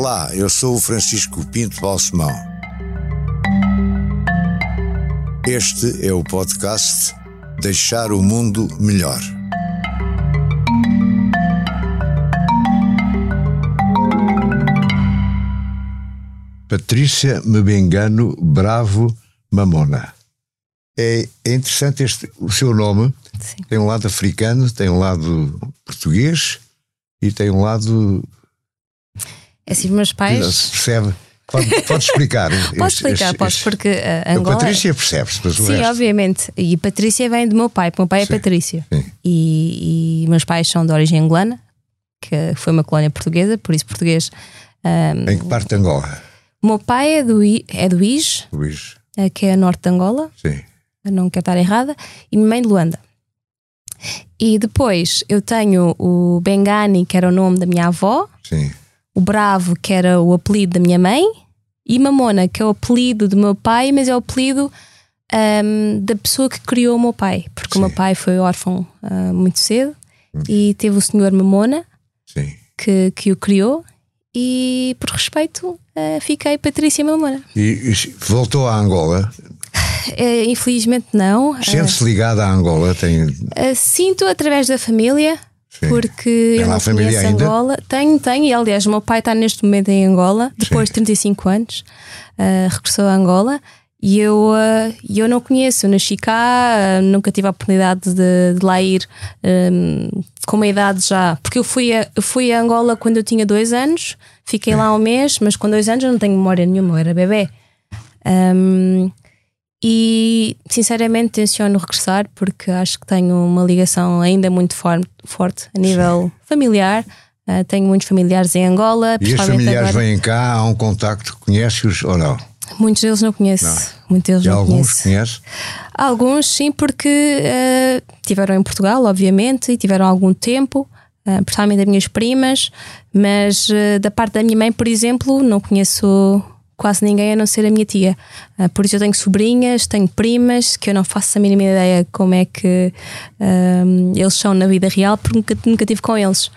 Olá, eu sou o Francisco Pinto Balsemão. Este é o podcast Deixar o Mundo Melhor. Patrícia Mebengano Bravo Mamona. É, interessante este, o seu nome. Sim. Tem um lado africano, tem um lado português e tem um lado. É assim, meus pais. Se percebe? Pode, pode explicar. Posso explicar, este- posso, porque uh, A Angola. Patrícia percebe-se, mas o Sim, resto. obviamente. E Patrícia vem do meu pai, porque o meu pai Sim, é Patrícia. sim. E, e meus pais são de origem angolana, que foi uma colónia portuguesa, por isso português. um, Em que parte de Angola? o meu pai é do, I- é do Ige, Luís? eh, que é a norte de Angola, Sim. não quero estar errada, e minha mãe de Luanda. E depois eu tenho o Bengani, que era o nome da minha avó, Sim. O Bravo, que era o apelido da minha mãe, e Mamona, que é o apelido do meu pai, mas é o apelido ahm, da pessoa que criou o meu pai, porque Sim. o meu pai foi órfão ah, muito cedo e teve o senhor Mamona Sim. que, que o criou, e por respeito ah, fiquei Patrícia Mamona. E, e voltou a Angola. Eh, infelizmente não. Sente-se ligada a Angola? Tem. ah, sinto através da família. Sim. Porque Tem eu não conheço ainda? Angola. Tenho, tenho, e aliás, o meu pai está neste momento em Angola, depois de 35 anos, ah, regressou a Angola. E eu, e eu não conheço, eu nasci cá, ah, nunca tive a oportunidade de, de lá ir ah, com uma idade já. Porque eu fui, a, eu fui a Angola quando eu tinha dois anos, fiquei lá um mês, mas com dois anos eu não tenho memória nenhuma, eu era bebê. Ahm, e sinceramente tenciono regressar porque acho que tenho uma ligação ainda muito for- forte a nível familiar. Ah, tenho muitos familiares em Angola, E os familiares agora. vêm cá, há um contacto, conhece-os ou não? Muitos deles não conheço. Muitos deles E não alguns conheço. conhece? Alguns sim, porque eh, tiveram em Portugal, obviamente, e tiveram algum tempo, eh, principalmente as minhas primas, mas eh, da parte da minha mãe, por exemplo, não conheço quase ninguém a não ser a minha tia. Eh, por isso eu tenho sobrinhas, tenho primas, que eu não faço a mínima ideia como é que eles são na vida real, porque nunca, nunca tive com eles.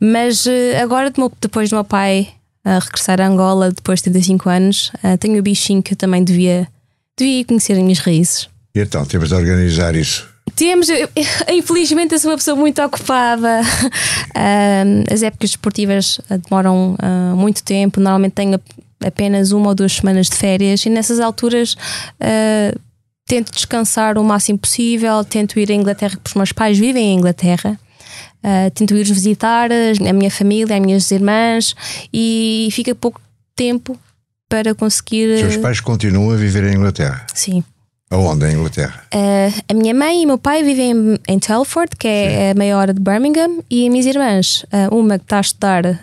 Mas eh, agora, depois do meu pai a regressar a Angola, depois de 35 anos, eh, tenho o bichinho que eu também devia, devia conhecer as minhas raízes. E então, temos de organizar isso. Temos, eu- infelizmente, eu sou uma pessoa muito ocupada. As épocas esportivas ah, demoram ah, muito tempo. Normalmente tenho apenas uma ou duas semanas de férias e nessas alturas ah, tento descansar o máximo possível. Tento ir à Inglaterra, porque os meus pais vivem em Inglaterra. Ah, tento ir visitar a minha família, as minhas irmãs e fica pouco tempo para conseguir. Os seus pais continuam a viver em Inglaterra. Sim. Aonde em Inglaterra? Uh, a minha mãe e o meu pai vivem em, em Telford, que é a meia hora de Birmingham, e as minhas irmãs, uh, uma que está a estudar uh,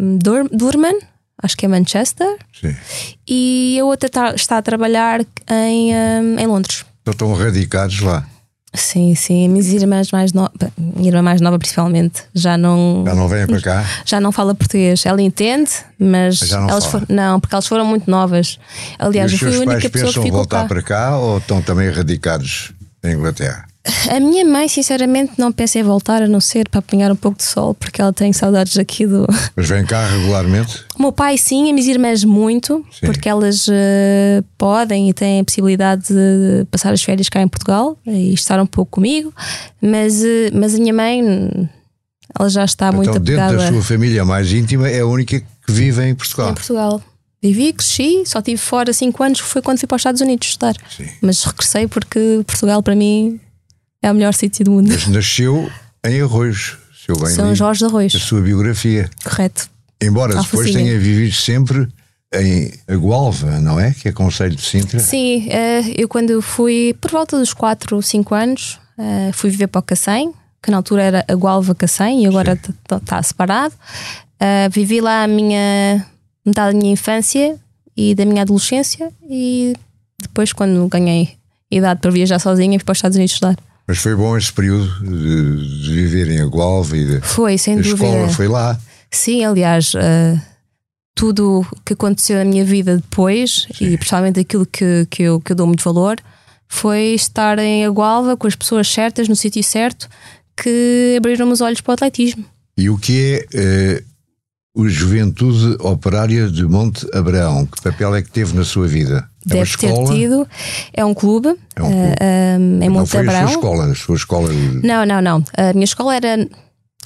em Dur- Durham, acho que é Manchester, Sim. e a outra tá- está a trabalhar em, um, em Londres. Então estão radicados lá. Sim, sim, minhas irmãs mais novas, minha irmã mais nova principalmente, já não, Já não vêm para cá? já não fala português. Ela entende, mas Já não elas fala. foram, não, porque elas foram muito novas. Aliás, e eu os fui a única pais pessoa que pensam ficou voltar cá. para cá ou estão também radicados em Inglaterra? A minha mãe, sinceramente, não pensa em voltar a não ser para apanhar um pouco de sol, porque ela tem saudades aqui do. Mas vêm cá regularmente? O meu pai, sim, e minhas irmãs, muito, Sim. porque elas eh, podem e têm a possibilidade de passar as férias cá em Portugal e estar um pouco comigo, mas, eh, mas a minha mãe, ela já está muito então, dentro apegada da sua família mais íntima, é a única que vive em Portugal. em Portugal. Vivi, cresci, só estive fora 5 anos, foi quando fui para os Estados Unidos estudar. Sim. Mas regressei porque Portugal, para mim, é o melhor sítio do mundo. Mas nasceu em Arroios, se eu bem São Jorge de Arroios, a sua biografia. correto. Embora Alfacinha. depois tenha vivido sempre em Agualva, não é? Que é Conselho de Sintra. Sim, eh, eu quando fui por volta dos 4 ou 5 anos, eh, fui viver para o Cacém, que na altura era a Gualva Cacém e agora está separado. Eh, vivi lá a minha metade da minha infância e da minha adolescência e depois quando ganhei idade para viajar sozinha fui para os Estados Unidos estudar. Mas foi bom esse período de, de viver em Agualva e de, Foi, sem a dúvida. escola foi lá. Sim, aliás, eh, tudo o que aconteceu na minha vida depois, e principalmente aquilo que, que, eu, que eu dou muito valor, foi estar em Agualva com as pessoas certas, no sítio certo, que abriram os olhos para o atletismo. E o que é eh, o Juventude Operária de Monte Abraão. Que papel é que teve na sua vida? É Deve ter tido. É um clube, é um clube. Uh, uh, em Monte não foi Abraão. a sua escola, a sua escola. Não, não, não. A minha escola era.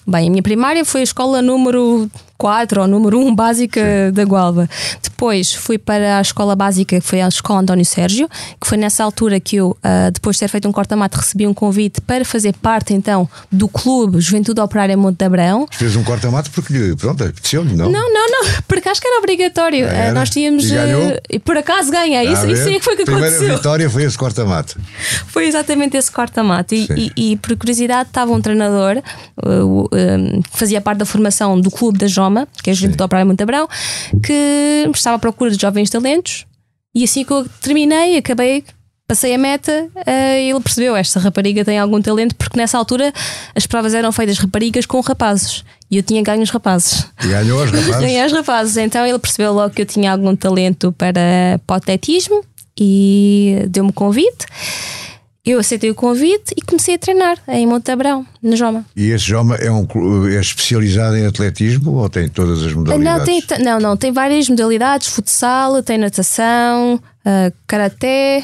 Bem, a minha primária foi a escola número 4 ou número 1 básica Sim. da Gualva. Depois fui para a escola básica, que foi a escola António Sérgio, que foi nessa altura que eu, uh, depois de ter feito um corta-mato, recebi um convite para fazer parte então do clube Juventude Operária Monte de Abrão. Fez um corta-mato porque, pronto, apeteceu-lhe, não? Não, não, não, porque acho que era obrigatório. Ah, era? Uh, nós tínhamos. E por acaso ganhei, isso, isso é que foi que Primeira aconteceu. Primeira vitória foi esse corta-mato. Foi exatamente esse corta-mato. E, e, e, por curiosidade, estava um treinador que fazia parte da formação do clube da Que é a Juventude Operária Monte Abrão, que estava à procura de jovens talentos e assim que eu terminei, acabei, passei a meta, uh, ele percebeu esta rapariga tem algum talento, porque nessa altura as provas eram feitas raparigas com rapazes. E eu tinha ganho os rapazes. E ganhou os rapazes? Ganhei os rapazes. Então ele percebeu logo que eu tinha algum talento para, para o atletismo e deu-me convite. Eu aceitei o convite e comecei a treinar em Montabrão, na Joma. E esse Joma é, um, é especializado em atletismo ou tem todas as modalidades? Não, tem, não, não, tem várias modalidades: futsal, tem natação, uh, karaté,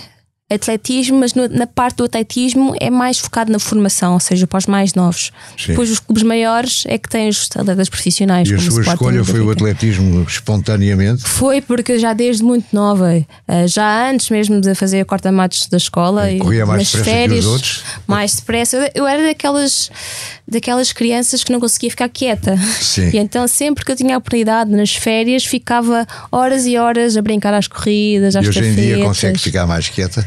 atletismo, mas no, na parte do atletismo é mais focado na formação, ou seja, para os mais novos. Sim. Depois os clubes maiores é que têm os atletas profissionais. E a sua escolha foi o atletismo espontaneamente? Foi porque já desde muito nova, eh, já antes mesmo de fazer corta-matos da escola, e corria mais nas férias, mais depressa. Eu era daquelas daquelas crianças que não conseguia ficar quieta. Sim. E então sempre que eu tinha a oportunidade nas férias ficava horas e horas a brincar às corridas, às E hoje em dia consegue ficar mais quieta?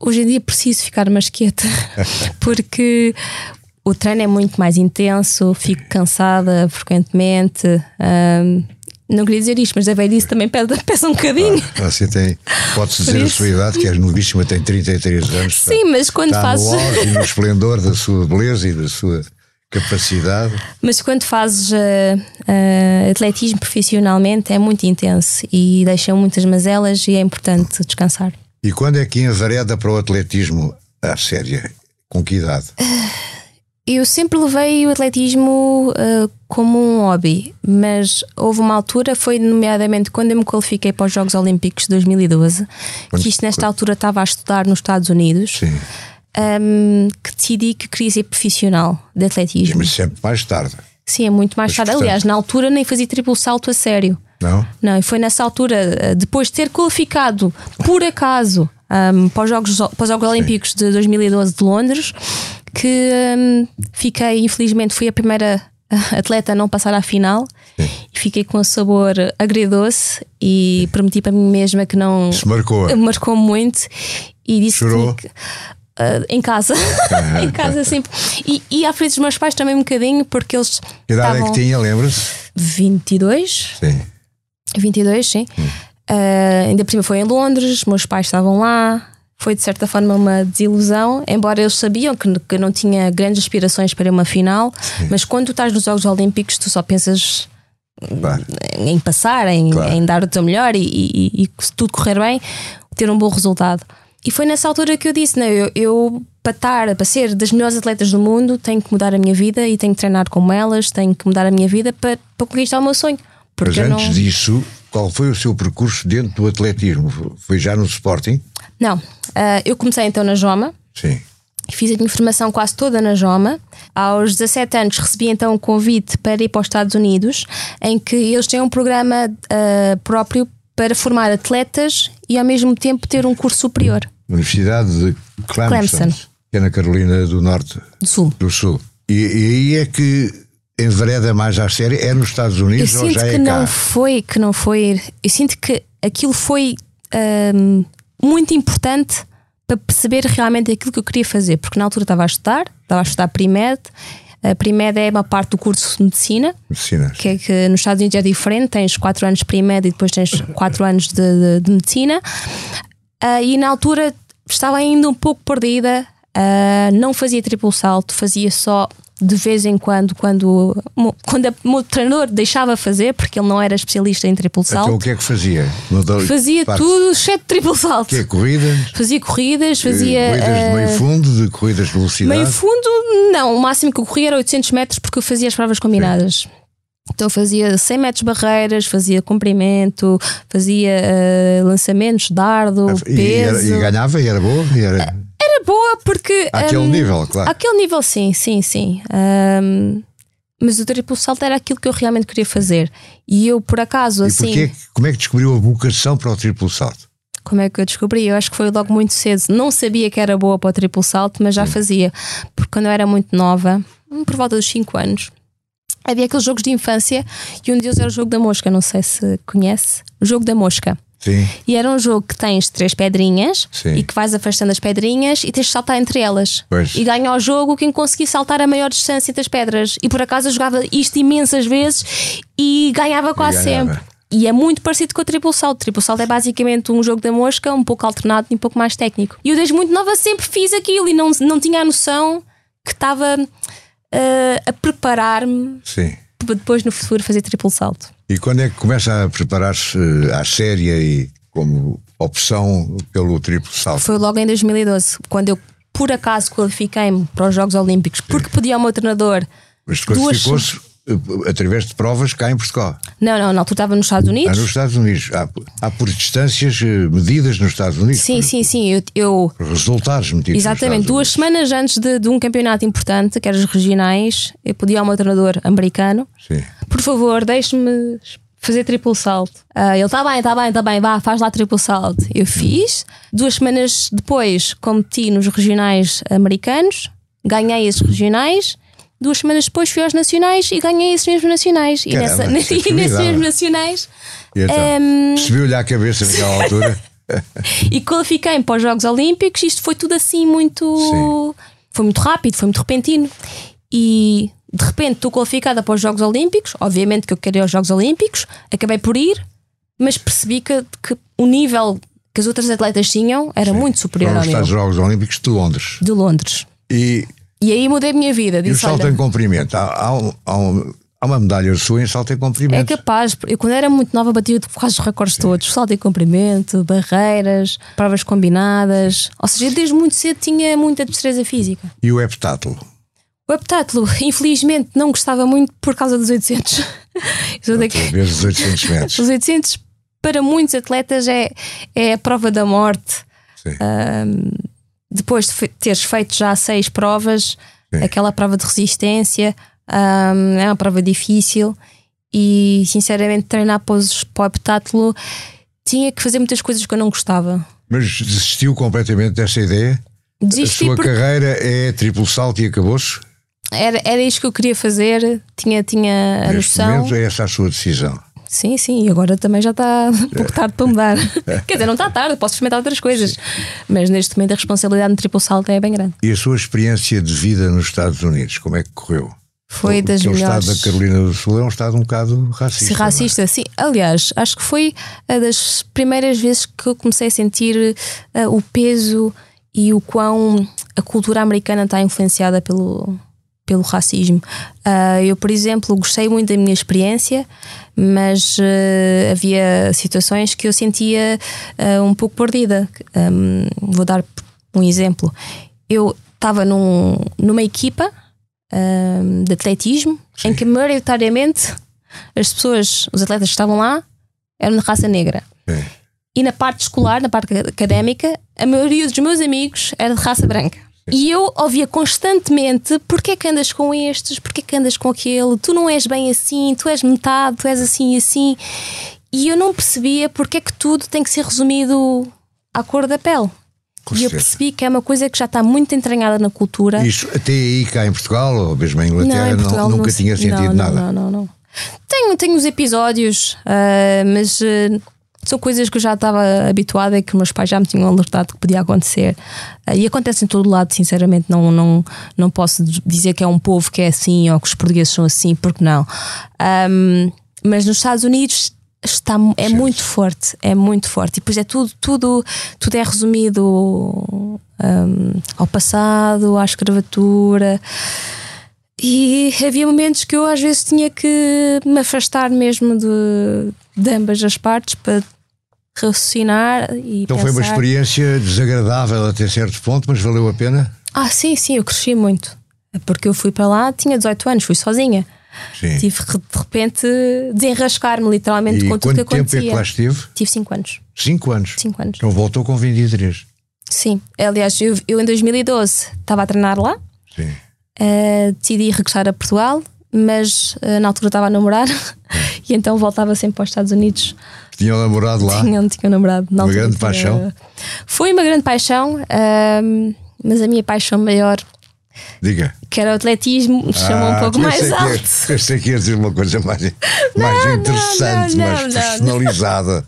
Hoje em dia preciso ficar mais quieta porque o treino é muito mais intenso, fico cansada frequentemente. Um, não queria dizer isto, mas a velhice também pesa, um bocadinho. Ah, você tem, pode-se dizer a sua idade, que és novíssima, tem 33 anos. Sim, mas quando está fazes. No no esplendor da sua beleza e da sua capacidade. Mas quando fazes uh, uh, atletismo profissionalmente é muito intenso e deixa muitas mazelas e é importante descansar. E quando é que envereda para o atletismo à séria? Com que idade? Eu sempre levei o atletismo uh, como um hobby, mas houve uma altura, foi nomeadamente quando eu me qualifiquei para os Jogos Olímpicos de 2012, quando, que isto nesta quando... altura estava a estudar nos Estados Unidos. Sim. Um, que decidi que queria ser profissional de atletismo. Mas sempre mais tarde. Sim, é muito mais mas, tarde. Portanto... Aliás, na altura nem fazia triplo salto a sério. Não? Não, e foi nessa altura, eh, depois de ter qualificado, por acaso, um, para, os Jogos, para os Jogos Olímpicos de 2012 de Londres, que um, fiquei, infelizmente, fui a primeira atleta a não passar à final Sim. e fiquei com um sabor agridoce e prometi para mim mesma que não. Se marcou. Marcou muito e disse Chorou. que. Uh, em casa, em casa sempre. E, e à frente dos meus pais também um bocadinho, porque eles. Que idade é que tinha, lembra-se? 22. Sim. 22, sim. Hum. Uh, ainda por cima foi em Londres, meus pais estavam lá. Foi de certa forma uma desilusão, embora eles sabiam que, que não tinha grandes aspirações para uma final. Sim. Mas quando tu estás nos Jogos Olímpicos, tu só pensas claro. em passar, em, claro. em, dar o teu melhor e, e, e, se tudo correr bem, ter um bom resultado. E foi nessa altura que eu disse: não, eu, eu para estar, para ser das melhores atletas do mundo, tenho que mudar a minha vida e tenho que treinar como elas, tenho que mudar a minha vida para, para conquistar o meu sonho. Porque Mas antes não... disso, qual foi o seu percurso dentro do atletismo? Foi já no Sporting? Não. Uh, eu comecei então na Joma. Sim. Fiz a minha formação quase toda na Joma. Aos 17 anos recebi então um convite para ir para os Estados Unidos, em que eles têm um programa uh, próprio para formar atletas e ao mesmo tempo ter um curso superior. Universidade de Clemson, Clemson. que é na Carolina do Norte. Do Sul. Do Sul. E, e aí é que envereda mais à série é nos Estados Unidos eu ou já é que não foi que não foi eu sinto que aquilo foi um, muito importante para perceber realmente aquilo que eu queria fazer porque na altura estava a estudar estava a estudar Primed a Primed é uma parte do curso de medicina, medicina que é que nos Estados Unidos é diferente tens 4 anos de Primed e depois tens 4 anos de, de, de medicina uh, e na altura estava ainda um pouco perdida uh, não fazia triplo salto fazia só de vez em quando, quando, quando o meu treinador deixava fazer, porque ele não era especialista em triplo salto. Então o que é que fazia? Fazia parte. tudo, exceto triplo salto. Que é corridas? Fazia corridas, fazia. Corridas de meio eh, fundo, de corridas de velocidade? Meio fundo, não. O máximo que eu corria era 800 metros porque eu fazia as provas combinadas. Sim. Então fazia 100 metros barreiras, fazia comprimento, fazia uh, lançamentos, dardo, e, peso. E, era, e, ganhava e era boa? E era... era boa porque. Aquele um, nível, claro. Aquele nível, sim, sim, sim. Um, mas o triplo salto era aquilo que eu realmente queria fazer. E eu, por acaso, e assim. Porquê, como é que descobriu a vocação para o triplo salto? Como é que eu descobri? Eu acho que foi logo muito cedo. Não sabia que era boa para o triplo salto, mas já fazia. Porque quando eu era muito nova, por volta dos 5 anos, havia aqueles jogos de infância e um deles era o jogo da mosca. Não sei se conhece. O jogo da mosca. Sim. E era um jogo que tens três pedrinhas Sim. e que vais afastando as pedrinhas e tens de saltar entre elas. Pois. E ganha o jogo quem conseguir saltar a maior distância das pedras. E por acaso eu jogava isto imensas vezes e ganhava quase e ganhava. sempre. E é muito parecido com o triplo salto. O triplo salto é basicamente um jogo da mosca, um pouco alternado e um pouco mais técnico. E eu desde muito nova sempre fiz aquilo e não, não tinha a noção que estava uh, a preparar-me depois no futuro fazer triplo salto. E quando é que começa a preparar-se eh, à séria e como opção pelo triplo salto? Foi logo em 2012, quando eu por acaso qualifiquei-me para os Jogos Olímpicos, porque podia o meu treinador. Mas qualificou-se eh, através de provas cá em Portugal? Não, não, não, tu estava nos Estados Unidos. Ah, nos Estados Unidos. Há, há por distâncias eh, medidas nos Estados Unidos? Sim, sim, sim. Eu, eu... Resultados medidos. Exatamente. Duas semanas antes de, de, um campeonato importante, que era os regionais, eu podia ao meu treinador americano: sim. Por favor, deixe-me fazer triplo salto. Uh, ele está bem, está bem, está bem, vá, faz lá triplo salto. Eu fiz. Duas semanas depois competi nos regionais americanos, ganhei esses regionais Duas semanas depois fui aos Nacionais e ganhei esses mesmos Nacionais. Caramba, e, nessa, e nesses mesmos Nacionais. então, um, Subiu-lhe à cabeça naquela altura. e qualifiquei-me para os Jogos Olímpicos. Isto foi tudo assim muito. Sim. Foi muito rápido, foi muito repentino. E de repente estou qualificada para os Jogos Olímpicos. Obviamente que eu queria os Jogos Olímpicos. Acabei por ir, mas percebi que, que o nível que as outras atletas tinham era Sim. muito superior Foram ao meu. os Jogos Olímpicos de Londres. De Londres. E e aí mudei a minha vida. Disse, e o salto em comprimento? Há, há, um, há, um, há, uma medalha sua em salto em comprimento. É capaz. Eu, quando era muito nova, batia quase os recordes Sim. todos: salto em comprimento, barreiras, provas combinadas. Ou seja, desde muito cedo tinha muita destreza física. E o heptátulo? O heptátulo, infelizmente, não gostava muito por causa dos 800. Sou daqui... os 800 metros. Os 800, para muitos atletas, é, é a prova da morte. Sim. Um, depois de teres feito já seis provas, Sim. aquela prova de resistência um, é uma prova difícil e sinceramente treinar para, o heptátulo tinha que fazer muitas coisas que eu não gostava. Mas desistiu completamente dessa ideia? Desisti a sua porque... carreira é triplo salto e acabou-se? Era, era isto que eu queria fazer, tinha, tinha a Neste noção. Momento é essa a sua decisão. Sim, sim, e agora também já está um pouco tarde para mudar. Quer dizer, não está tarde, posso experimentar outras coisas. Sim. Mas neste momento a responsabilidade no triplo salto é bem grande. E a sua experiência de vida nos Estados Unidos, como é que correu? Foi das Porque melhores. O estado da Carolina do Sul é um estado um bocado racista. Sim, racista, é? sim. Aliás, acho que foi a das primeiras vezes que eu comecei a sentir uh, o peso e o quão a cultura americana está influenciada pelo, pelo racismo. Uh, eu, por exemplo, gostei muito da minha experiência, mas uh, havia situações que eu sentia uh, um pouco perdida. Um, vou dar um exemplo. Eu estava num, numa equipa um, de atletismo Sim. em que maioritariamente as pessoas, os atletas que estavam lá, eram de raça negra. E na parte escolar, na parte académica, a maioria dos meus amigos era de raça branca. E eu ouvia constantemente: porquê é que andas com estes? Porquê é que andas com aquele? Tu não és bem assim, tu és metade, tu és assim e assim. E eu não percebia porque é que tudo tem que ser resumido à cor da pele. Com e eu percebi que é uma coisa que já está muito entranhada na cultura. Isso até aí cá em Portugal, ou mesmo em Inglaterra, não, em Portugal, não, nunca não, tinha sentido não, nada. Não, não, não. Tenho, tenho os episódios, uh, mas uh, são coisas que eu já estava habituada e que meus pais já me tinham alertado que podia acontecer. Uh, e acontece em todo lado, sinceramente, não, não, não posso dizer que é um povo que é assim ou que os portugueses são assim, porque não. Um, mas nos Estados Unidos está é Sim. muito forte, é muito forte. E depois é tudo, tudo, tudo é resumido um, ao passado, à escravatura. E havia momentos que eu às vezes tinha que me afastar mesmo de, de ambas as partes para raciocinar e Então pensar. foi uma experiência desagradável até certo ponto, mas valeu a pena? Ah, sim, sim, eu cresci muito. Porque eu fui para lá, tinha 18 anos, fui sozinha. Sim. Tive de repente desenrascar-me literalmente E com tudo que quanto tempo é acontecia. que lá esteve? Tive 5 anos. Cinco anos. 5 anos. Então voltou com 23. Sim. Aliás, eu, eu em 2012 estava a treinar lá, Sim. eh, decidi regressar a Portugal, mas eh, na altura estava a namorar e então voltava sempre para os Estados Unidos. Tinha um namorado lá. Tinha, tinha um namorado. Na Uma grande tinha- paixão? Foi uma grande paixão, mas a minha paixão maior, Diga. que era o atletismo, chamou um pouco eu mais que é- alto. eu sei que ia dizer uma coisa mais, mais interessante, não, mais não, não. personalizada.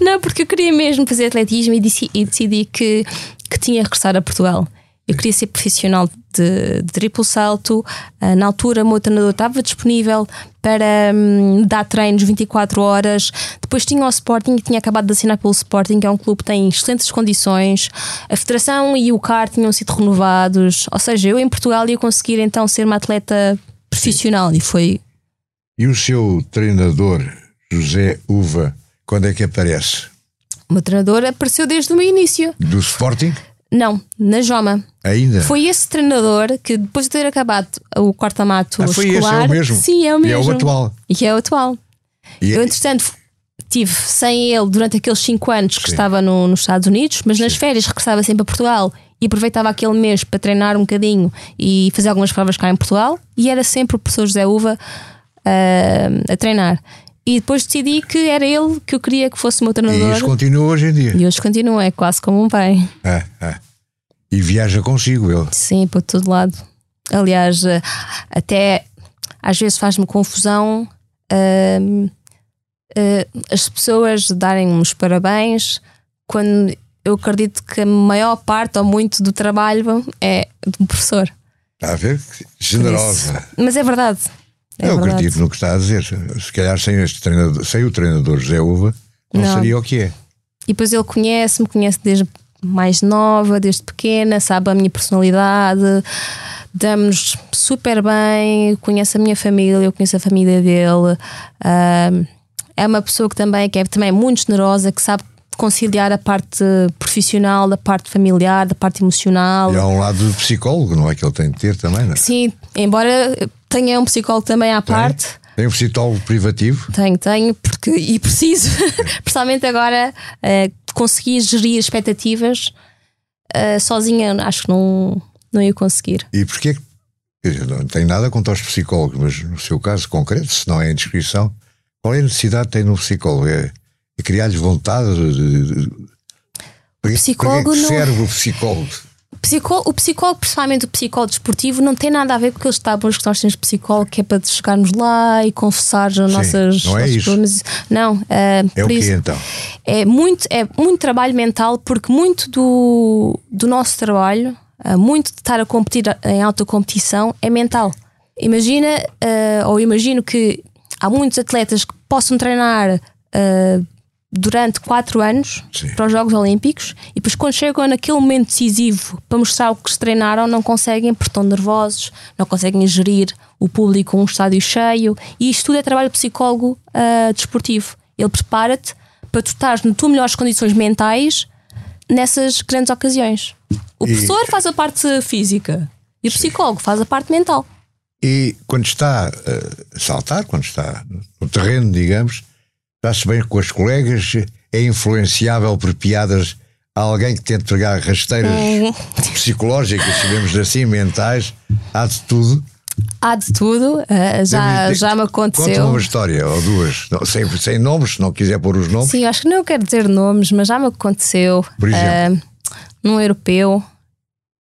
Não, porque eu queria mesmo fazer atletismo e, e decidi que, que tinha que regressar a Portugal. Eu queria ser profissional de, de triplo salto. Ah, na altura, o meu treinador estava disponível para hum, dar treinos 24 horas. Depois tinha o Sporting, tinha acabado de assinar pelo Sporting, que é um clube que tem excelentes condições. A Federação e o CAR tinham sido renovados. Ou seja, eu em Portugal ia conseguir então ser uma atleta profissional. E foi E o seu treinador, José Uva, quando é que aparece? o meu treinador, apareceu desde o meu início. Do Sporting? Não, na Joma. Ainda? Foi esse treinador que, depois de ter acabado o corta-mato Ah, foi esse, escolar, é o mesmo? sim, é o E mesmo. é o atual. E é o atual. E- Eu, entretanto, tive sem ele durante aqueles 5 anos que Sim. estava no- nos Estados Unidos, mas nas férias regressava sempre a Portugal e aproveitava aquele mês para treinar um bocadinho e fazer algumas provas cá em Portugal. E era sempre o professor José Uva ah, a treinar. E depois decidi que era ele que eu queria que fosse o meu E treinador. isso continua hoje em dia. E hoje continua, é quase como um pai. Ah, ah. E viaja consigo ele. Sim, para todo lado. Aliás, eh, até às vezes faz-me confusão hum, eh, as pessoas darem-me os parabéns quando eu acredito que a maior parte ou muito do trabalho é do professor. Está a ver? Generosa. Mas é verdade. É eu verdade. acredito no que está a dizer. Se calhar sem, este treinador, sem o treinador José Uva, não, Não. seria o que é. E depois ele conhece-me, conhece desde mais nova, desde pequena, sabe a minha personalidade, damos super bem, conhece a minha família, eu conheço a família dele. Ahm, é uma pessoa que também, que é também muito generosa, que sabe conciliar a parte profissional, da parte familiar, da parte emocional. E há um lado do psicólogo, não é? Que ele tem de ter também, não é? Sim, embora tenha um psicólogo também à parte. Tem um psicólogo privativo. Tenho, tenho, porque e preciso, principalmente agora, eh, conseguir gerir expectativas eh, sozinha, acho que não, não ia conseguir. E porquê dizer, Não tem nada contra os psicólogos, mas no seu caso concreto, se não é a inscrição, qual é a necessidade que tem no psicólogo? É, é criar-lhes vontade de. de- de- que- psicólogo para que é que não- serve o psicólogo? Psicó- o psicólogo, principalmente o psicólogo desportivo, não tem nada a ver com aqueles tábuas que nós temos de psicólogo, que é para chegarmos lá e confessar as nossas. não é nossos isso. problemas. Não, eh, É o isso- então? é muito, é muito trabalho mental, porque muito do, do nosso trabalho, ah, muito de estar a competir em alta competição, é mental. Imagina, ah, ou imagino que há muitos atletas que possam treinar ah, durante 4 anos Sim. para os Jogos Olímpicos e depois, quando chegam naquele momento decisivo para mostrar o que se treinaram, não conseguem porque estão nervosos, não conseguem gerir o público um estádio cheio. E isto tudo é trabalho de psicólogo ah, desportivo. Ele prepara-te para tu estares nas tuas melhores condições mentais nessas grandes ocasiões. O E- professor faz a parte física e o psicólogo faz a parte mental. E quando está eh, a saltar, quando está no terreno, digamos, está-se bem com as colegas, é influenciável por piadas a alguém que tente pegar rasteiras Hum. psicológicas, digamos assim, mentais, há de tudo. Há de tudo, ah, já, já me Conta aconteceu. uma história ou duas, não, sem, sem nomes, se não quiser pôr os nomes. Sim, acho que não quero dizer nomes, mas já me aconteceu. Por exemplo? ah, num europeu,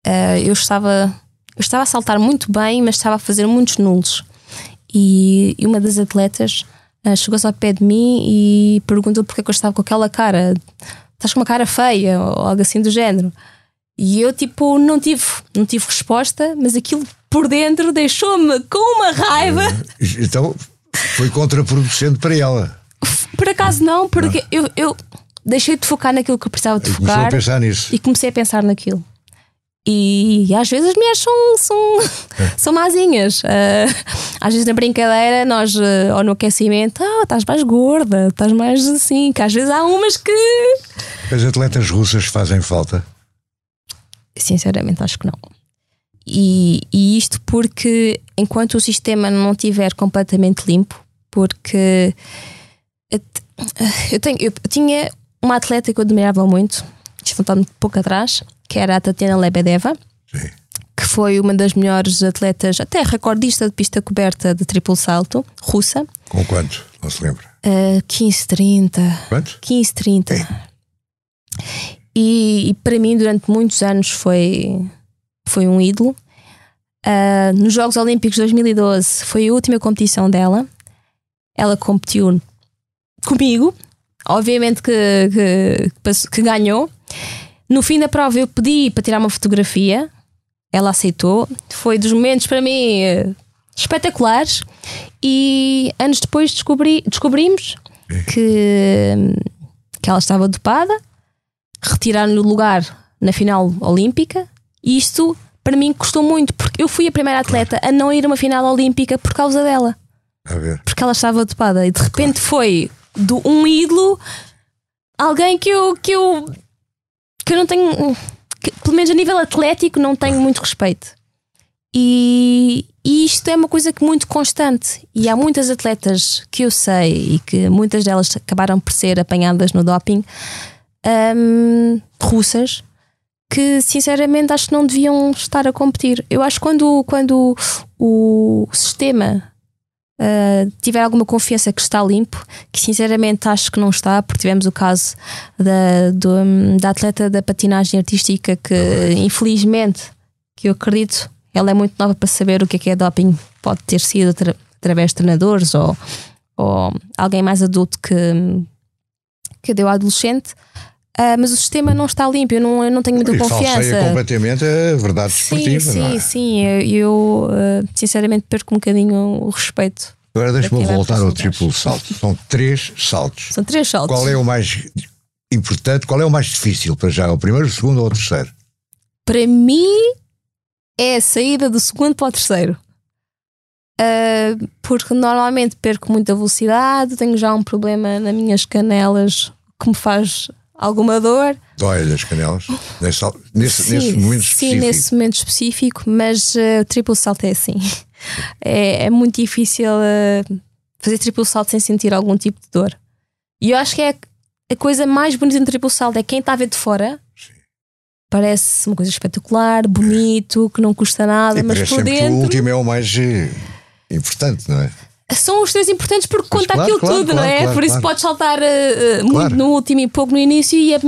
ah, eu estava eu estava a saltar muito bem, mas estava a fazer muitos nulos. E, e uma das atletas chegou-se ao pé de mim e perguntou porque é que eu estava com aquela cara. Estás com uma cara feia, ou algo assim do género. E eu, tipo, não tive, não tive resposta, mas aquilo por dentro deixou-me com uma raiva. Então foi contraproducente para ela. Por acaso não, porque eu, eu deixei de focar naquilo que eu precisava de E começou a focar pensar nisso. e comecei a pensar naquilo. E, às vezes as mulheres são, são, são mazinhas. Ah, às vezes na brincadeira, nós, ah, ou no aquecimento, ah, estás mais gorda, estás mais assim, que às vezes há umas que. As atletas russas fazem falta. Sinceramente, acho que não. e, e isto porque enquanto o sistema não estiver completamente limpo, porque eu, eu, tenho, eu, tinha uma atleta que eu admirava muito, voltando um pouco atrás, que era a Tatiana Lebedeva, Sim. que foi uma das melhores atletas, até recordista de pista coberta de triplo salto, russa. Com quanto? Não se lembra? Uh, 15, 30. Quanto? 15, 30. E, e, para mim, durante muitos anos, foi, foi um ídolo. Uh, nos Jogos Olímpicos de 2012 foi a última competição dela. Ela competiu comigo, obviamente que, que, que ganhou. No fim da prova, eu pedi para tirar uma fotografia, ela aceitou. Foi dos momentos para mim eh, espetaculares. E anos depois descobri, descobrimos que, que ela estava dopada, retiraram-lhe o lugar na final olímpica. E isto para mim custou muito, porque eu fui a primeira atleta a não ir a uma final olímpica por causa dela. A ver. Porque ela estava dopada. E de repente foi do um ídolo alguém que eu, que eu, que eu não tenho, que, pelo menos a nível atlético, não tenho muito respeito. E, e, isto é uma coisa que muito constante. E há muitas atletas que eu sei e que muitas delas acabaram por ser apanhadas no doping, um, russas, que sinceramente acho que não deviam estar a competir. Eu acho que quando, quando o sistema uh, tiver alguma confiança que está limpo, que sinceramente acho que não está, porque tivemos o caso da, do, da atleta da patinagem artística que infelizmente, que eu acredito, ela é muito nova para saber o que é que é doping, pode ter sido atra através de treinadores ou, ou alguém mais adulto que, que deu à adolescente. Uh, mas o sistema não está limpo, eu não, eu não tenho muita e confiança. completamente a verdade sim, desportiva. Sim, é? sim, eu, eu uh, sinceramente perco um bocadinho o respeito. Agora deixa-me voltar ao triplo salto. São três saltos. São três saltos. Qual é o mais importante? Qual é o mais difícil para já? O primeiro, o segundo ou o terceiro? Para mim é a saída do segundo para o terceiro. Uh, porque normalmente perco muita velocidade, tenho já um problema nas minhas canelas que me faz alguma dor. Dói as canelas? Nesse, nesse, sim, nesse momento específico? Sim, nesse momento específico, mas uh, o triplo salto é assim. é, é, muito difícil uh, fazer triplo salto sem sentir algum tipo de dor. E eu acho que é a coisa mais bonita no triplo salto é quem está a ver de fora. Sim. Parece uma coisa espetacular, bonito, que não custa nada, e mas por dentro. o último é o mais eh, importante, não é? São os três importantes porque conta claro, aquilo claro, tudo, claro, não é? Por isso podes saltar uh, muito no último e pouco no início e é,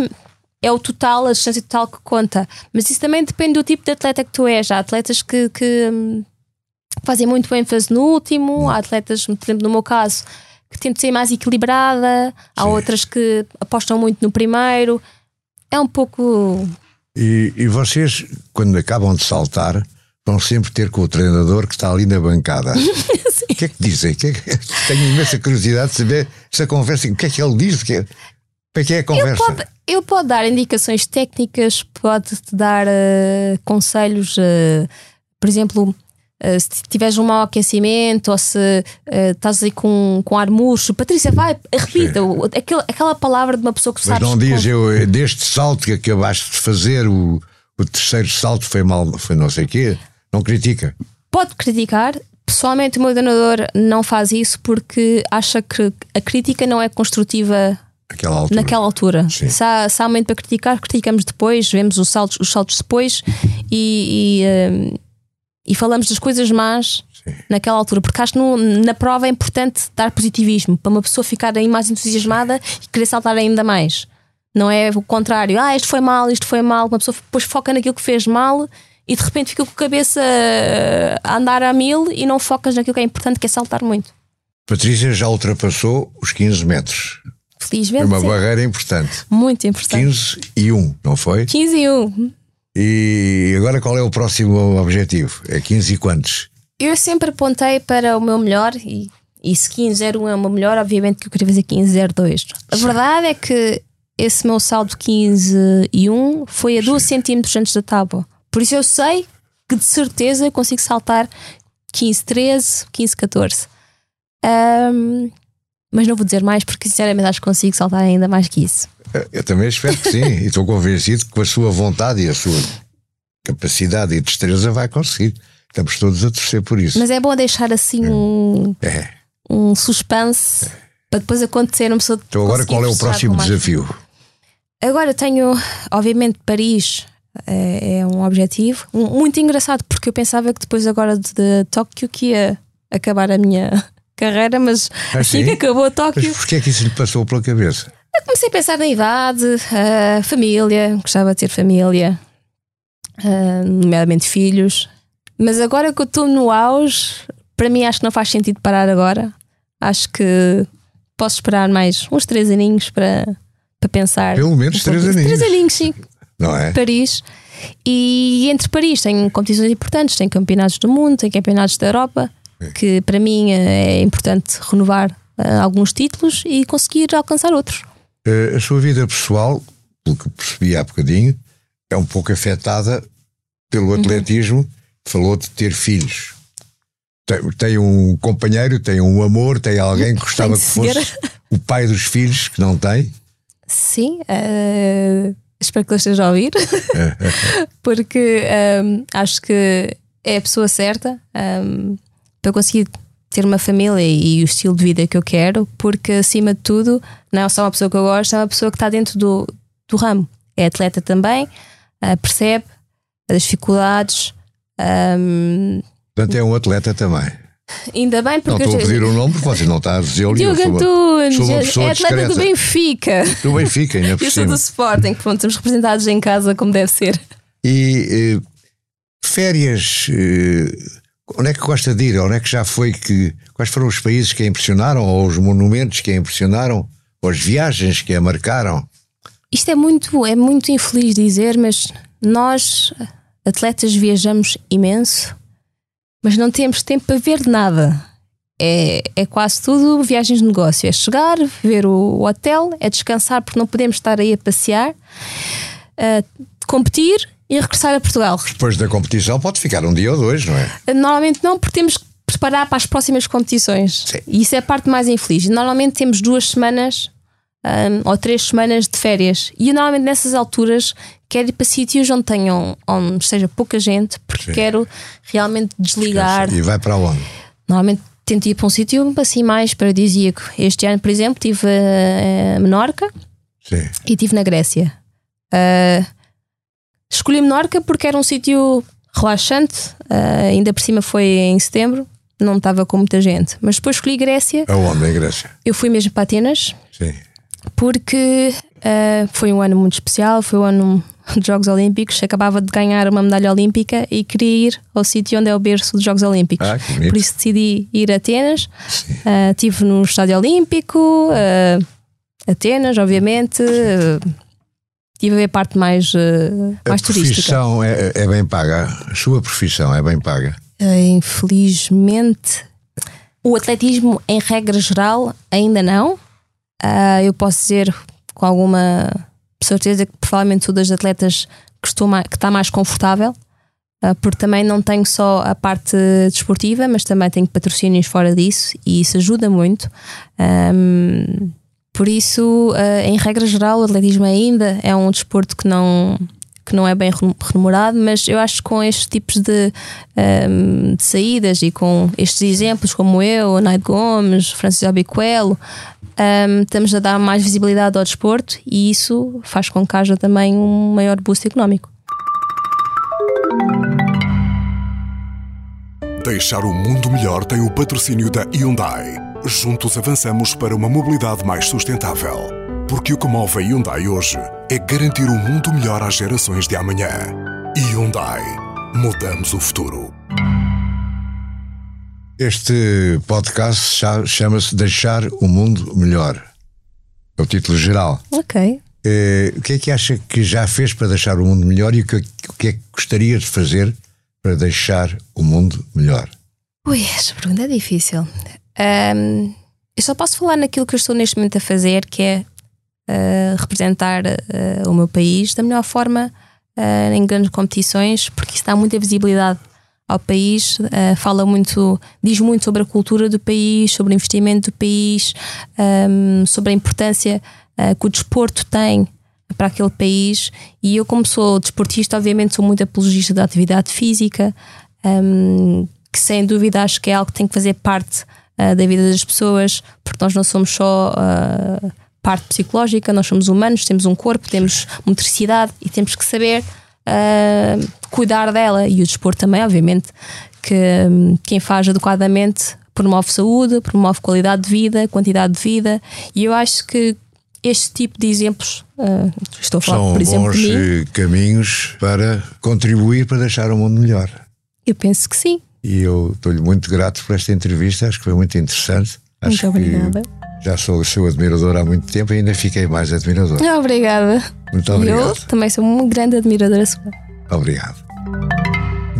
é, o total, a distância total que conta. Mas isso também depende do tipo de atleta que tu és. Há atletas que, que hum, fazem muito ênfase no último, há atletas, por exemplo, no meu caso, que tentam ser mais equilibrada, há Sim. outras que apostam muito no primeiro. É um pouco. E, e vocês, quando acabam de saltar, vão sempre ter com o treinador que está ali na bancada. O que é que dizem? Que é que... Tenho imensa curiosidade de saber essa conversa. O que é que ele diz? O que é, o que é, a conversa? Ele pode, ele pode dar indicações técnicas, pode-te dar uh, conselhos, uh, por exemplo. Uh, se tiveres um mau aquecimento ou se estás aí com, com ar murcho, Patrícia, vai, repita aquela, aquela palavra de uma pessoa que Mas sabes. não diz, eu, deste salto que acabaste de fazer, o, o terceiro salto foi mal, foi não sei o quê. Não critica? Pode criticar. Pessoalmente, o meu treinador não faz isso porque acha que a crítica não é construtiva altura. naquela altura. Se há, se há momento para criticar, criticamos depois, vemos os saltos, os saltos depois e, e, um, e falamos das coisas más Sim. naquela altura. Porque acho que no, na prova é importante dar positivismo para uma pessoa ficar aí mais entusiasmada e querer saltar ainda mais. Não é o contrário, ah, isto foi mal, isto foi mal. Uma pessoa depois foca naquilo que fez mal e de repente fica com a cabeça a andar a mil e não focas naquilo que é importante, que é saltar muito. Patrícia já ultrapassou os 15 metros. Felizmente. É uma sim. barreira importante. Muito importante. 15 e 1, não foi? 15 e 1. E agora qual é o próximo objetivo? É 15 e quantos? Eu sempre apontei para o meu melhor e, e se 15-01 é o meu melhor, obviamente que eu queria fazer 15-02. A verdade é que esse meu saldo 15 e 1 foi a 2 centímetros antes da tábua. Por isso eu sei que de certeza consigo saltar 15, 13, 15, 14. Um, mas não vou dizer mais porque sinceramente acho que consigo saltar ainda mais que isso. Eu também espero que sim, e estou convencido que com a sua vontade e a sua capacidade e destreza, vai conseguir. Estamos todos a torcer por isso. Mas é bom deixar assim um, É. um suspense para depois acontecer uma pessoa. Então, agora, qual é o próximo desafio? Agora tenho, obviamente, Paris é, é um objetivo. Um- muito engraçado, porque eu pensava que depois agora de, de Tóquio que ia acabar a minha carreira, mas Ah, assim sim? que acabou Mas Tóquio, porquê é que isso lhe passou pela cabeça? eu comecei a pensar na idade, família, gostava de ter família, ah, nomeadamente filhos. Mas agora que eu estou no auge, para mim acho que não faz sentido parar agora. Acho que posso esperar mais uns três aninhos para, para pensar. Pelo menos um três aninhos. Três aninhos, sim. Não é? Paris. E entre Paris tem competições importantes, tem campeonatos do mundo, tem campeonatos da Europa, que para mim é importante renovar ah, alguns títulos e conseguir alcançar outros. Eh, A sua vida pessoal, pelo que percebi há bocadinho, é um pouco afetada pelo Uhum. atletismo. Falou de ter filhos. Tem, tem um companheiro, tem um amor, tem alguém que gostava que fosse o pai dos filhos, que não tem. Sim, ah, espero que ele esteja a ouvir, porque ah, acho que é a pessoa certa ah, para conseguir ter uma família e o estilo de vida que eu quero, porque acima de tudo, não é só uma pessoa que eu gosto, é uma pessoa que está dentro do, do ramo. É atleta também, ah, percebe as dificuldades. ah, Portanto, é um atleta também. Ainda bem Não porque estou a pedir o nome porque você não está a dizer-lhe. eu Diogo Antunes, sou uma pessoa é atleta do discreta. Benfica. Do Benfica, ainda por Eu sou do Sporting, pronto, estamos representados em casa como deve ser. E eh, férias, eh, onde é que gosta de ir? Onde é que já foi que. Quais foram os países que a impressionaram? Ou os monumentos que a impressionaram? Ou as viagens que a marcaram? Isto é muito, é muito infeliz dizer, mas nós, atletas, viajamos imenso, mas não temos tempo para ver nada. É, é quase tudo viagens de negócio. É chegar, ver o hotel, é descansar porque não podemos estar aí a passear, a competir e regressar a Portugal. Depois da competição pode ficar um dia ou dois, não é? Normalmente não, porque temos que preparar para as próximas competições. Sim. E isso é a parte mais infeliz. Normalmente temos duas semanas hum, ou três semanas de férias. E eu, normalmente nessas alturas quero ir para sítios onde tenham onde esteja pouca gente, porque Sim. quero realmente desligar. E vai para onde? Normalmente tento ir para um sítio assim mais paradisíaco. Este ano, por exemplo, estive a Menorca Sim. e estive na Grécia. Ah, escolhi Menorca porque era um sítio relaxante, ah, ainda por cima foi em setembro, não estava com muita gente. Mas depois escolhi Grécia, Aonde? Em Grécia? eu fui mesmo para Atenas, Sim. Porque ah, foi um ano muito especial, foi o ano dos Jogos Olímpicos, acabava de ganhar uma medalha olímpica e queria ir ao sítio onde é o berço dos Jogos Olímpicos. Ah. Por isso decidi ir a Atenas. Ah, estive no Estádio Olímpico, ah, Atenas, obviamente. ah, Estive a ver a parte mais, A mais turística. profissão é, é bem paga. A sua profissão é bem paga. Infelizmente, o atletismo, em regra geral, ainda não. Ah, eu posso dizer com alguma certeza que provavelmente sou das atletas que, estou mais, que está mais confortável, ah, porque também não tenho só a parte desportiva, mas também tenho patrocínios fora disso e isso ajuda muito. Ahm, por isso, ah, em regra geral, o atletismo ainda é um desporto que não, que não é bem remu- remunerado, mas eu acho que com estes tipos de, ahm, de saídas e com estes exemplos, como eu, a Naide Gomes, Francisco Albicoelo, ahm, estamos a dar mais visibilidade ao desporto e isso faz com que haja também um maior boost económico. Deixar o mundo melhor tem o patrocínio da Hyundai. Juntos avançamos para uma mobilidade mais sustentável. Porque o que move a Hyundai hoje é garantir um mundo melhor às gerações de amanhã. Hyundai. Mudamos o futuro. Este podcast cha- chama-se Deixar o Mundo Melhor. É o título geral. Ok. Eh, o que é que acha que já fez para deixar o mundo melhor e o que, o que é que gostaria de fazer para deixar o mundo melhor? Ui, esta pergunta é difícil. Ahm, eu só posso falar naquilo que eu estou neste momento a fazer, que é ah, representar ah, o meu país da melhor forma ah, em grandes competições, porque isso dá muita visibilidade ao país, ah, fala muito, diz muito sobre a cultura do país, sobre o investimento do país, ahm, sobre a importância que o desporto tem para aquele país. E eu, como sou desportista, obviamente sou muito apologista da atividade física, um, que sem dúvida acho que é algo que tem que fazer parte uh, da vida das pessoas, porque nós não somos só. Uh, parte psicológica, nós somos humanos, temos um corpo, temos motricidade e temos que saber uh, cuidar dela. E o desporto também, obviamente, que um, quem faz adequadamente promove saúde, promove qualidade de vida, quantidade de vida, e eu acho que este tipo de exemplos, uh, estou a falar São por exemplo bons de mim, caminhos para contribuir para deixar o mundo melhor. eu penso que sim. E eu estou-lhe muito grato por esta entrevista, acho que foi muito interessante. Acho Muito obrigada. que já sou seu admirador há muito tempo e ainda fiquei mais admirador. Obrigada. Muito obrigado. eu também sou uma grande admiradora sua. Obrigado.